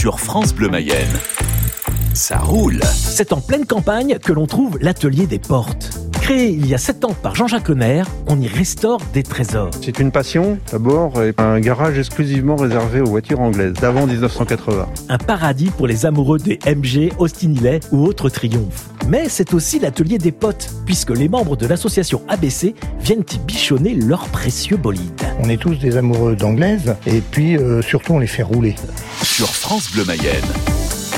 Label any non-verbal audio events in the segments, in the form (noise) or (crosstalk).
sur France Bleu Mayenne. Ça roule. C'est en pleine campagne que l'on trouve l'atelier des portes. Créé il y a 7 ans par Jean-Jacques Honner, on y restaure des trésors. C'est une passion, d'abord, et un garage exclusivement réservé aux voitures anglaises, d'avant 1980. Un paradis pour les amoureux des MG, Austin Hillet ou autres triomphes. Mais c'est aussi l'atelier des potes, puisque les membres de l'association ABC viennent y bichonner leurs précieux bolides. On est tous des amoureux d'anglaises, et puis euh, surtout on les fait rouler. Sur France Bleu Mayenne.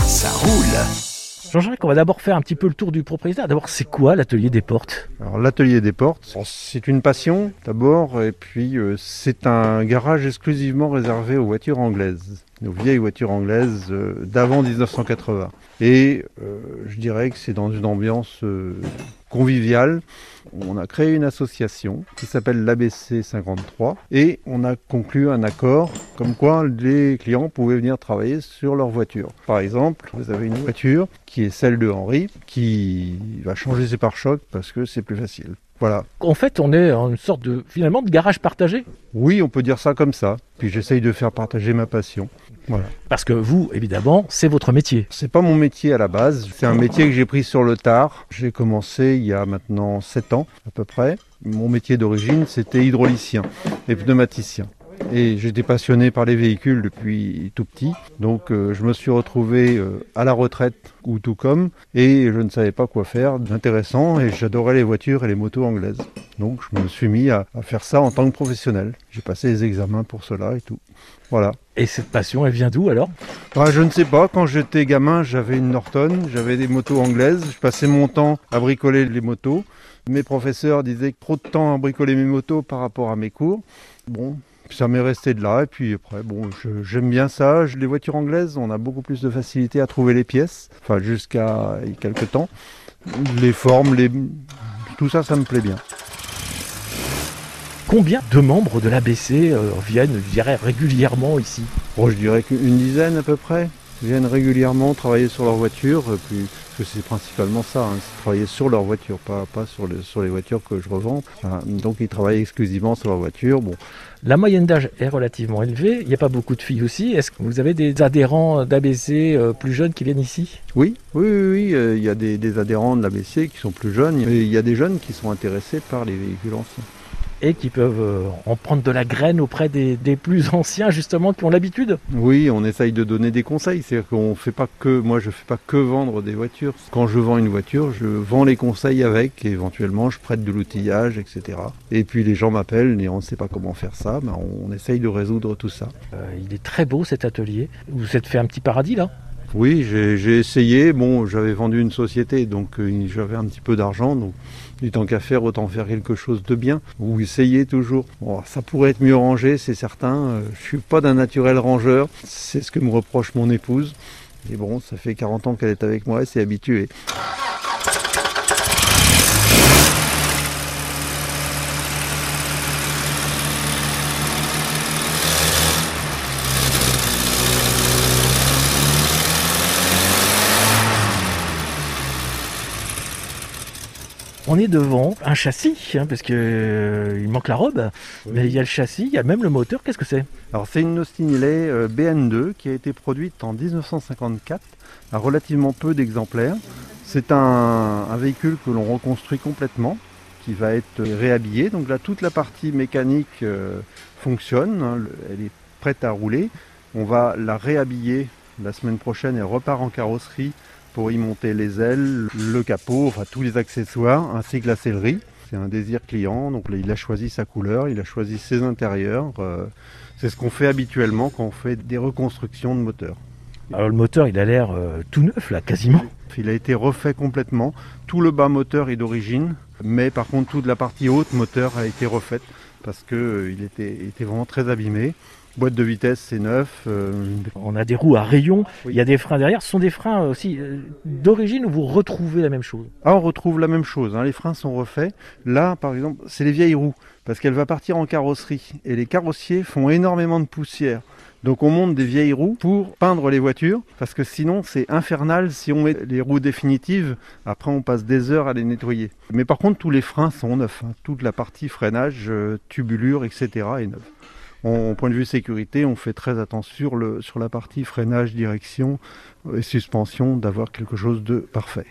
Ça roule. Jean-Jacques, on va d'abord faire un petit peu le tour du propriétaire. D'abord, c'est quoi l'atelier des portes? Alors l'atelier des portes, c'est une passion d'abord, et puis euh, c'est un garage exclusivement réservé aux voitures anglaises, aux vieilles voitures anglaises euh, d'avant 1980. Et euh, je dirais que c'est dans une ambiance conviviale. On a créé une association qui s'appelle l'ABC 53 et on a conclu un accord comme quoi les clients pouvaient venir travailler sur leur voiture. Par exemple, vous avez une voiture qui est celle de Henri qui va changer ses pare-chocs parce que c'est plus facile. Voilà. En fait, on est en une sorte de, finalement, de garage partagé. Oui, on peut dire ça comme ça. Puis j'essaye de faire partager ma passion. Voilà. Parce que vous, évidemment, c'est votre métier. C'est pas mon métier à la base, c'est un métier que j'ai pris sur le tard. J'ai commencé il y a maintenant 7 ans à peu près. Mon métier d'origine, c'était hydraulicien et pneumaticien. Et j'étais passionné par les véhicules depuis tout petit. Donc euh, je me suis retrouvé euh, à la retraite ou tout comme et je ne savais pas quoi faire d'intéressant et j'adorais les voitures et les motos anglaises. Donc je me suis mis à, à faire ça en tant que professionnel. J'ai passé les examens pour cela et tout. Voilà. Et cette passion, elle vient d'où alors? Ah, je ne sais pas, quand j'étais gamin, j'avais une Norton, j'avais des motos anglaises, je passais mon temps à bricoler les motos. Mes professeurs disaient que trop de temps à bricoler mes motos par rapport à mes cours. Bon, ça m'est resté de là et puis après bon j'aime bien ça les voitures anglaises on a beaucoup plus de facilité à trouver les pièces enfin jusqu'à il y a quelques temps les formes les tout ça ça me plaît bien Combien de membres de l'ABC euh, viennent, je dirais, régulièrement ici? Bon, je dirais qu'une dizaine à peu près viennent régulièrement travailler sur leur voiture, et puis, parce que c'est principalement ça, hein, c'est travailler sur leur voiture, pas, pas sur, les, sur les voitures que je revends. Donc ils travaillent exclusivement sur leur voiture. Bon, La moyenne d'âge est relativement élevée. Il n'y a pas beaucoup de filles aussi. Est-ce que vous avez des adhérents d'ABC euh, plus jeunes qui viennent ici? Oui, oui, oui, euh, il y a des, des adhérents de l'ABC qui sont plus jeunes, mais il y a des jeunes qui sont intéressés par les véhicules anciens. Et qui peuvent euh, en prendre de la graine auprès des, des plus (laughs) anciens justement qui ont l'habitude Oui, on essaye de donner des conseils. C'est-à-dire qu'on fait pas que, moi je fais pas que vendre des voitures. Quand je vends une voiture, je vends les conseils avec, et éventuellement je prête de l'outillage, etc. Et puis les gens m'appellent et on ne sait pas comment faire ça, ben on essaye de résoudre tout ça. Euh, Il est très beau cet atelier. Vous vous êtes fait un petit paradis là? Oui, j'ai essayé. Bon, j'avais vendu une société, donc euh, j'avais un petit peu d'argent, donc du temps qu'à faire, autant faire quelque chose de bien ou essayer toujours. Bon, ça pourrait être mieux rangé, c'est certain. Euh, je suis pas d'un naturel rangeur, c'est ce que me reproche mon épouse. Et bon, ça fait 40 ans qu'elle est avec moi, elle s'est habituée. On est devant un châssis, hein, parce que euh, il manque la robe, mais il y a le châssis, il y a même le moteur. Qu'est-ce que c'est? Alors c'est une Austin Hillet euh, BN2 qui a été produite en 1954 à relativement peu d'exemplaires. C'est un, un véhicule que l'on reconstruit complètement, qui va être euh, réhabillé. Donc là toute la partie mécanique euh, fonctionne, hein, le- elle est prête à rouler. On va la réhabiller la semaine prochaine, elle repart en carrosserie pour y monter les ailes, le capot, enfin tous les accessoires, ainsi que la sellerie. C'est un désir client, donc il a choisi sa couleur, il a choisi ses intérieurs. euh, c'est ce qu'on fait habituellement quand on fait des reconstructions de moteurs. Alors le moteur, il a l'air euh, tout neuf là, quasiment. Il a été refait complètement. Tout le bas moteur est d'origine, mais par contre toute la partie haute moteur a été refaite parce que euh, était, était vraiment très abîmé. Boîte de vitesse c'est neuf. euh, On a des roues à rayons, Oui. il y a des freins derrière. Ce sont des freins aussi euh, d'origine où vous retrouvez la même chose? Ah, on retrouve la même chose, hein, les freins sont refaits. Là, par exemple, c'est les vieilles roues, parce qu'elle va partir en carrosserie. Et les carrossiers font énormément de poussière. Donc on monte des vieilles roues pour peindre les voitures, parce que sinon c'est infernal si on met les roues définitives, après on passe des heures à les nettoyer. Mais par contre tous les freins sont neufs, hein. toute la partie freinage, euh, tubulure, etc. est neuve. Au point de vue sécurité, on fait très attention sur, le, sur la partie freinage, direction et suspension d'avoir quelque chose de parfait.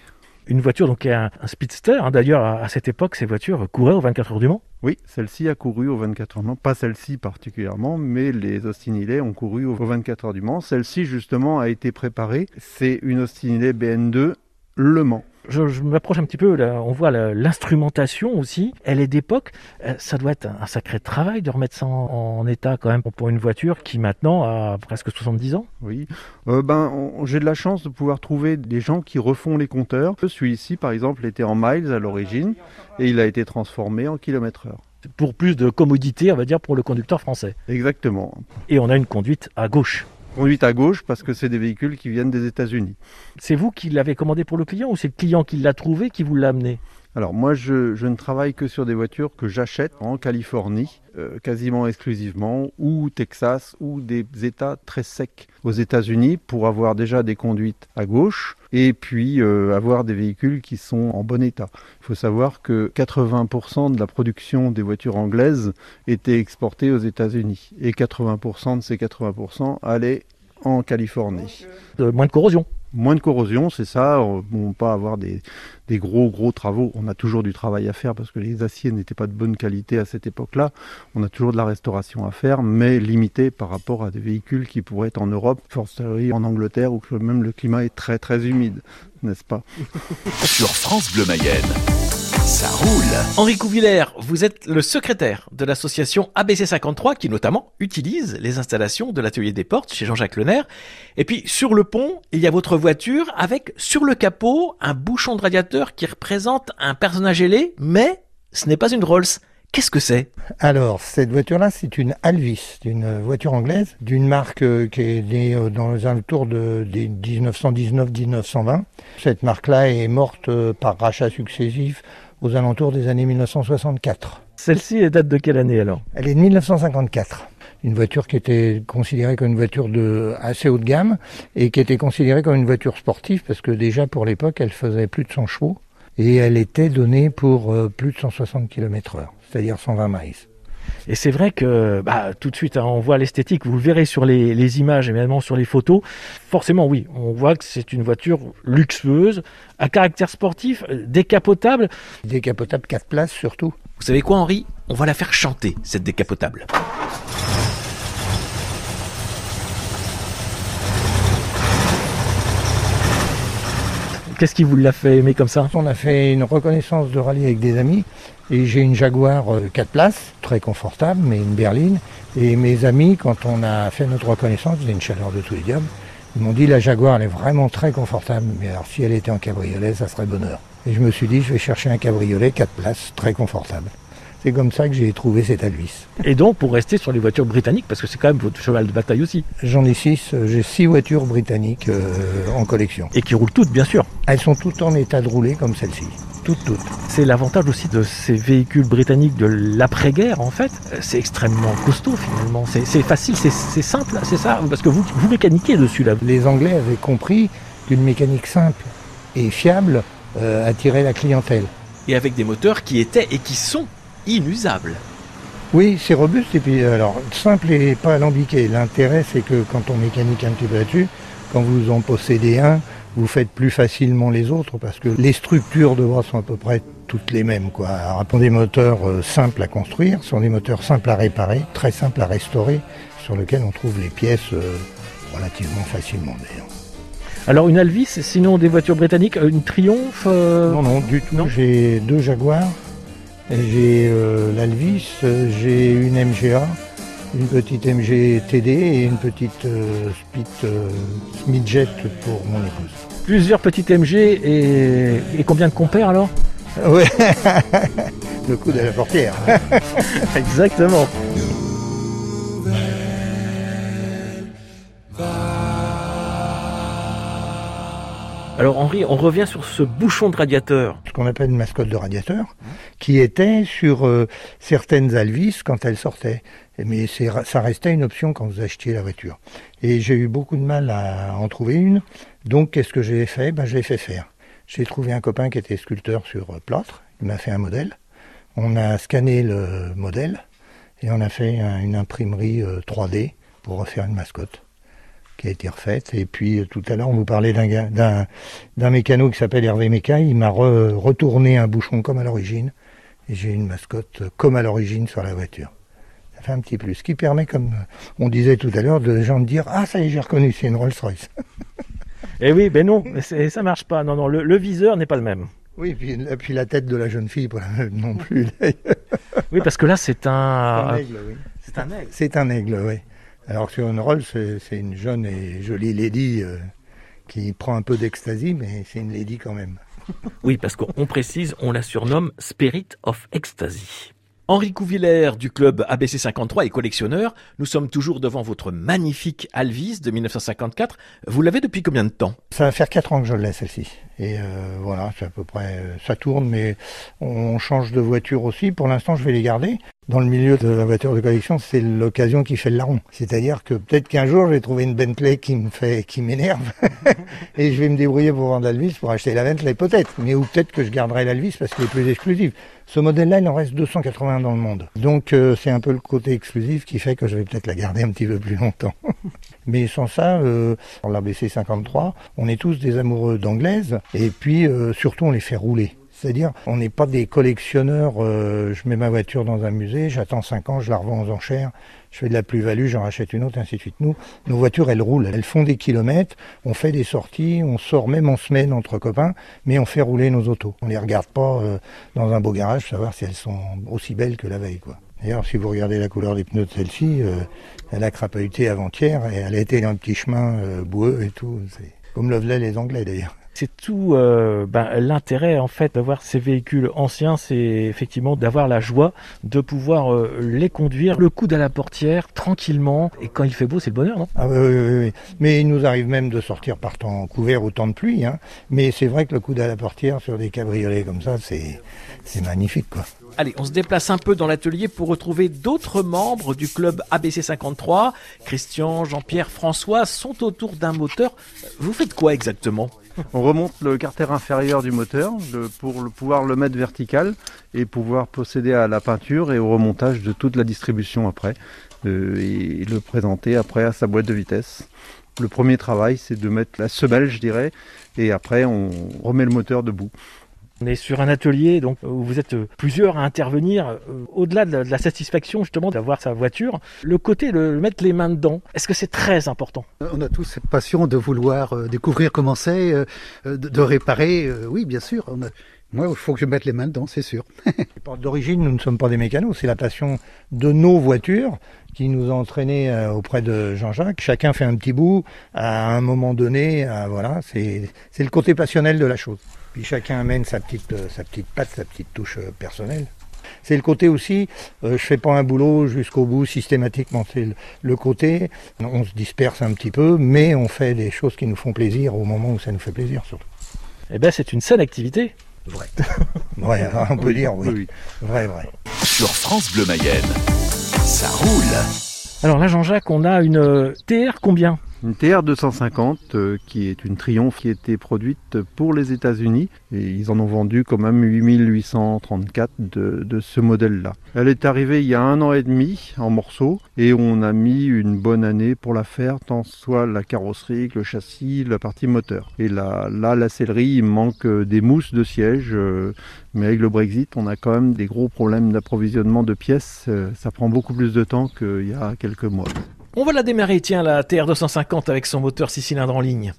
Une voiture donc un, un speedster. Hein. D'ailleurs, à, cette époque, ces voitures couraient aux 24 heures du Mans. Oui, celle-ci a couru aux 24 heures du Mans. Pas celle-ci particulièrement, mais les Austin ont couru aux 24 heures du Mans. Celle-ci, justement, a été préparée. C'est une Austin BN2 Le Mans je, m'approche un petit peu, là, on voit l'instrumentation aussi, elle est d'époque, euh, ça doit être un, sacré travail de remettre ça en, état quand même pour une voiture qui maintenant a presque 70 ans. Oui, euh, ben, j'ai de la chance de pouvoir trouver des gens qui refont les compteurs. Celui-ci par exemple était en miles à l'origine et il a été transformé en kilomètres heure pour plus de commodité, on va dire, pour le conducteur français. Exactement. Et on a une conduite à gauche. Conduite à gauche parce que c'est des véhicules qui viennent des États-Unis. C'est vous qui l'avez commandé pour le client ou c'est le client qui l'a trouvé qui vous l'a amené? Alors moi je, ne travaille que sur des voitures que j'achète en Californie, euh, quasiment exclusivement, ou Texas, ou des États très secs aux États-Unis pour avoir déjà des conduites à gauche et puis euh, avoir des véhicules qui sont en bon état. Il faut savoir que 80% de la production des voitures anglaises était exportée aux États-Unis et 80% de ces 80% allaient en Californie. moins de corrosion moins de corrosion, c'est ça. On ne pas avoir des, gros gros travaux. On a toujours du travail à faire parce que les aciers n'étaient pas de bonne qualité à cette époque-là. On a toujours de la restauration à faire, mais limité par rapport à des véhicules qui pourraient être en Europe, forcerie en Angleterre, où même le climat est très très humide, n'est-ce pas? Sur France Bleu Mayenne. Ça roule. Henri Couvillers, vous êtes le secrétaire de l'association ABC53 qui notamment utilise les installations de l'atelier des portes chez Jean-Jacques Lenaire. Et puis sur le pont, il y a votre voiture avec sur le capot un bouchon de radiateur qui représente un personnage ailé, mais ce n'est pas une Rolls. Qu'est-ce que c'est? Alors, cette voiture-là, c'est une Alvis, une voiture anglaise, d'une marque euh, qui est née euh, dans les alentours de, 1919-1920. Cette marque-là est morte euh, par rachat successif aux alentours des années 1964. Celle-ci date de quelle année alors? Elle est de 1954 une voiture qui était considérée comme une voiture de assez haut de gamme et qui était considérée comme une voiture sportive parce que déjà pour l'époque elle faisait plus de 100 chevaux et elle était donnée pour euh, plus de 160 km heure, c'est-à-dire 120 miles. Et c'est vrai que bah, tout de suite, hein, on voit l'esthétique, vous le verrez sur les, les images et également sur les photos. Forcément, oui, on voit que c'est une voiture luxueuse, à caractère sportif, euh, décapotable. Décapotable 4 places surtout. Vous savez quoi, Henri? On va la faire chanter, cette décapotable. Qu'est-ce qui vous l'a fait aimer comme ça? On a fait une reconnaissance de rallye avec des amis et j'ai une Jaguar 4 euh, places, très confortable, mais une berline. Et mes amis, quand on a fait notre reconnaissance, j'ai une chaleur de tous les diables, ils m'ont dit la Jaguar elle est vraiment très confortable, mais alors si elle était en cabriolet, ça serait bonheur. Et je me suis dit je vais chercher un cabriolet 4 places, très confortable. C'est comme ça que j'ai trouvé cette Alvis. Et donc pour rester sur les voitures britanniques, parce que c'est quand même votre cheval de bataille aussi. J'en ai six, euh, j'ai six voitures britanniques euh, en collection. Et qui roulent toutes bien sûr. Elles sont toutes en état de rouler comme celle-ci. Toutes, toutes. C'est l'avantage aussi de ces véhicules britanniques de l'après-guerre en fait. C'est extrêmement costaud finalement. C'est facile, c'est simple, c'est ça Parce que vous, vous mécaniquez dessus là. Les Anglais avaient compris qu'une mécanique simple et fiable euh, attirait la clientèle. Et avec des moteurs qui étaient et qui sont inusable. Oui, c'est robuste et puis alors simple et pas alambiqué. L'intérêt c'est que quand on mécanique un petit peu là-dessus, quand vous en possédez un, vous faites plus facilement les autres parce que les structures de bras sont à peu près toutes les mêmes. Quoi. Alors, des moteurs euh, simples à construire, sont des moteurs simples à réparer, très simples à restaurer, sur lesquels on trouve les pièces euh, relativement facilement d'ailleurs. Alors une Alvis, sinon des voitures britanniques, une Triumph euh, Non, non, du tout. J'ai deux Jaguars j'ai euh, l'Alvis, j'ai une MGA, une petite MG TD et une petite euh, Spit euh, Midjet pour mon épouse. Plusieurs petites MG et, et combien de compères alors? Ouais, (laughs) le coup de la portière. (laughs) Exactement. Alors Henri, on revient sur ce bouchon de radiateur. Ce qu'on appelle une mascotte de radiateur, qui était sur euh, certaines Alvis quand elles sortaient. Mais ça restait une option quand vous achetiez la voiture. Et j'ai eu beaucoup de mal à en trouver une. Donc qu'est-ce que j'ai fait? Ben, Je l'ai fait faire. J'ai trouvé un copain qui était sculpteur sur euh, plâtre. Il m'a fait un modèle. On a scanné le modèle. Et on a fait une imprimerie 3D pour refaire une mascotte qui a été refaite. Et puis tout à l'heure, on vous parlait d'un mécano qui s'appelle Hervé Méca. Il m'a retourné un bouchon comme à l'origine. Et j'ai une mascotte comme à l'origine sur la voiture. Ça fait un petit plus. Ce qui permet, comme on disait tout à l'heure, de gens de dire Ah, ça y est, j'ai reconnu, c'est une Rolls-Royce. (laughs) Eh oui, ben non, ça marche pas. Non, non, le, viseur n'est pas le même. Oui, puis, puis la tête de la jeune fille, non plus. oui, parce que là, c'est un. C'est un aigle, oui. C'est un aigle. C'est un aigle, oui. Alors sur une Rolls, c'est une jeune et jolie lady euh, qui prend un peu d'ecstasy, mais c'est une lady quand même. oui, parce qu'on précise, on la surnomme Spirit of Ecstasy. Henri Couvillère du club ABC 53 et collectionneur, nous sommes toujours devant votre magnifique Alvis de 1954. Vous l'avez depuis combien de temps? Ça va faire 4 ans que je l'ai celle-ci. Et euh, voilà, c'est à peu près, euh, ça tourne, mais on change de voiture aussi. Pour l'instant, je vais les garder. Dans le milieu de la voiture de collection, c'est l'occasion qui fait le larron. C'est-à-dire que peut-être qu'un jour, je vais trouver une Bentley qui me fait, qui m'énerve, (laughs) et je vais me débrouiller pour vendre l'Alvis pour acheter la Bentley, peut-être. Mais ou peut-être que je garderai l'Alvis parce qu'il est plus exclusif. Ce modèle-là, il en reste 280 dans le monde. Donc euh, c'est un peu le côté exclusif qui fait que je vais peut-être la garder un petit peu plus longtemps. (laughs) Mais sans ça, euh, l'ABC 53, on est tous des amoureux d'anglaises et puis euh, surtout on les fait rouler. C'est-à-dire, on n'est pas des collectionneurs, euh, je mets ma voiture dans un musée, j'attends 5 ans, je la revends aux enchères, je fais de la plus-value, j'en rachète une autre, ainsi de suite. Nous, nos voitures, elles roulent, elles font des kilomètres, on fait des sorties, on sort même en semaine entre copains, mais on fait rouler nos autos. On les regarde pas euh, dans un beau garage pour savoir si elles sont aussi belles que la veille. quoi. D'ailleurs, si vous regardez la couleur des pneus de celle-ci, euh, elle a crapahuté avant-hier et elle a été dans un petit chemin boueux et tout. Comme le velaient les Anglais d'ailleurs. C'est tout euh, ben, l'intérêt en fait d'avoir ces véhicules anciens, c'est effectivement d'avoir la joie de pouvoir euh, les conduire, le coude à la portière, tranquillement. Et quand il fait beau, c'est le bonheur, non? Ah oui, oui, oui, Mais il nous arrive même de sortir par temps couvert au temps de pluie. Hein. Mais c'est vrai que le coude à la portière sur des cabriolets comme ça, c'est c'est magnifique, quoi. Allez, on se déplace un peu dans l'atelier pour retrouver d'autres membres du club ABC 53. Christian, Jean-Pierre, François sont autour d'un moteur. Vous faites quoi exactement? On remonte le carter inférieur du moteur pour pouvoir le mettre vertical et pouvoir procéder à la peinture et au remontage de toute la distribution après euh, et le présenter après à sa boîte de vitesse. Le premier travail, c'est de mettre la semelle, je dirais, et après on remet le moteur debout. On est sur un atelier donc où vous êtes plusieurs à intervenir. Euh, au-delà de, la satisfaction justement d'avoir sa voiture, le côté de mettre les mains dedans, est-ce que c'est très important? On a tous cette passion de vouloir euh, découvrir comment c'est, euh, de, réparer. Oui, bien sûr. Moi, il faut que je mette les mains dedans, c'est sûr. (laughs) D'origine, nous ne sommes pas des mécanos, c'est la passion de nos voitures qui nous a entraînés auprès de Jean-Jacques. Chacun fait un petit bout à un moment donné. voilà, c'est le côté passionnel de la chose. Puis chacun amène sa petite, euh, sa petite patte, sa petite touche euh, personnelle. C'est le côté aussi, euh, je fais pas un boulot jusqu'au bout systématiquement. C'est le, côté, on se disperse un petit peu, mais on fait des choses qui nous font plaisir au moment où ça nous fait plaisir surtout. Eh bien, c'est une saine activité. Vrai. (laughs) ouais, on peut dire oui. oui. Vrai, vrai. Sur France Bleu Mayenne, ça roule. Alors là, Jean-Jacques, on a une TR combien? Une TR 250 euh, qui est une Triumph qui a été produite pour les États-Unis et ils en ont vendu quand même 8834 de, ce modèle-là. Elle est arrivée il y a un an et demi en morceaux et on a mis une bonne année pour la faire, tant soit la carrosserie que le châssis, la partie moteur. Et là, là la sellerie, il manque euh, des mousses de siège, euh, mais avec le Brexit, on a quand même des gros problèmes d'approvisionnement de pièces. Ça prend beaucoup plus de temps qu'il y a quelques mois. On va la démarrer, tiens, la TR250 avec son moteur 6 cylindres en ligne.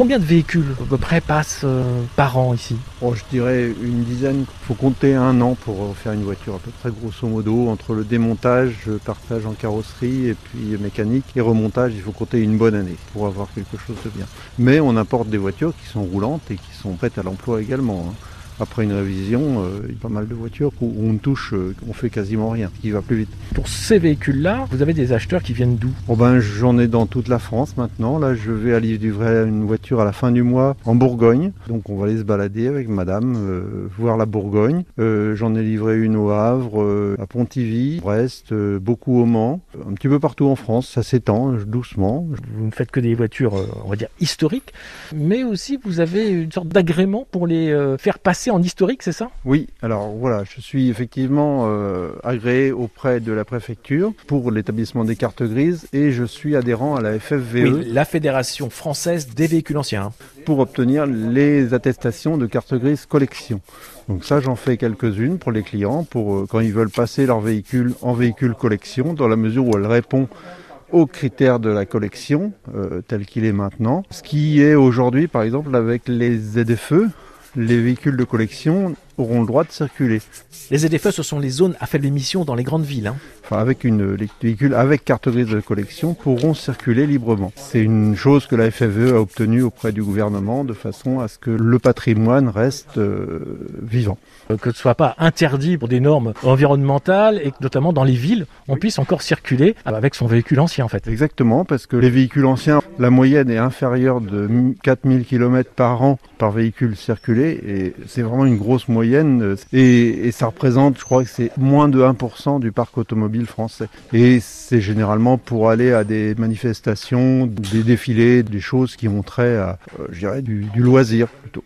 Combien de véhicules à peu près passent euh, par an ici? Oh, Je dirais une dizaine. Il faut compter un an pour faire une voiture à peu près grosso modo. Entre le démontage, le partage en carrosserie et puis mécanique et remontage, il faut compter une bonne année pour avoir quelque chose de bien. Mais on importe des voitures qui sont roulantes et qui sont prêtes à l'emploi également. Hein. Après une révision, euh, il y a pas mal de voitures où on touche, euh, on fait quasiment rien, qui va plus vite. Pour ces véhicules-là, vous avez des acheteurs qui viennent d'où? Bon ben, j'en ai dans toute la France maintenant. Là, je vais aller livrer une voiture à la fin du mois en Bourgogne. Donc, on va aller se balader avec madame, euh, voir la Bourgogne. Euh, j'en ai livré une au Havre, à Pontivy, Brest, beaucoup au Mans. Un petit peu partout en France. Ça s'étend doucement. Vous ne faites que des voitures, on va dire, historiques, mais aussi vous avez une sorte d'agrément pour les faire passer en historique, c'est ça? Oui, alors voilà, je suis effectivement euh, agréé auprès de la préfecture pour l'établissement des cartes grises et je suis adhérent à la FFVE Oui, la Fédération française des véhicules anciens. pour obtenir les attestations de carte grise collection. Donc ça, j'en fais quelques-unes pour les clients, pour euh, quand ils veulent passer leur véhicule en véhicule collection, dans la mesure où elle répond aux critères de la collection, euh, tel qu'il est maintenant. Ce qui est aujourd'hui, par exemple, avec les ZFE, les véhicules de collection auront le droit de circuler. Les ZFE, ce sont les zones à faible émission dans les grandes villes. hein. Enfin, avec une, les véhicules avec carte grise de collection pourront circuler librement. C'est une chose que la FFE a obtenue auprès du gouvernement de façon à ce que le patrimoine reste euh, vivant. Euh, que ce soit pas interdit pour des normes environnementales et que notamment dans les villes, on puisse encore circuler avec son véhicule ancien en fait. Exactement, parce que les véhicules anciens, la moyenne est inférieure de 4000 km par an par véhicule circulé, et c'est vraiment une grosse moyenne, euh, et, ça représente, je crois que c'est moins de 1% du parc automobile français. Et c'est généralement pour aller à des manifestations, des défilés, des choses qui ont trait à, euh, je dirais, du loisir plutôt.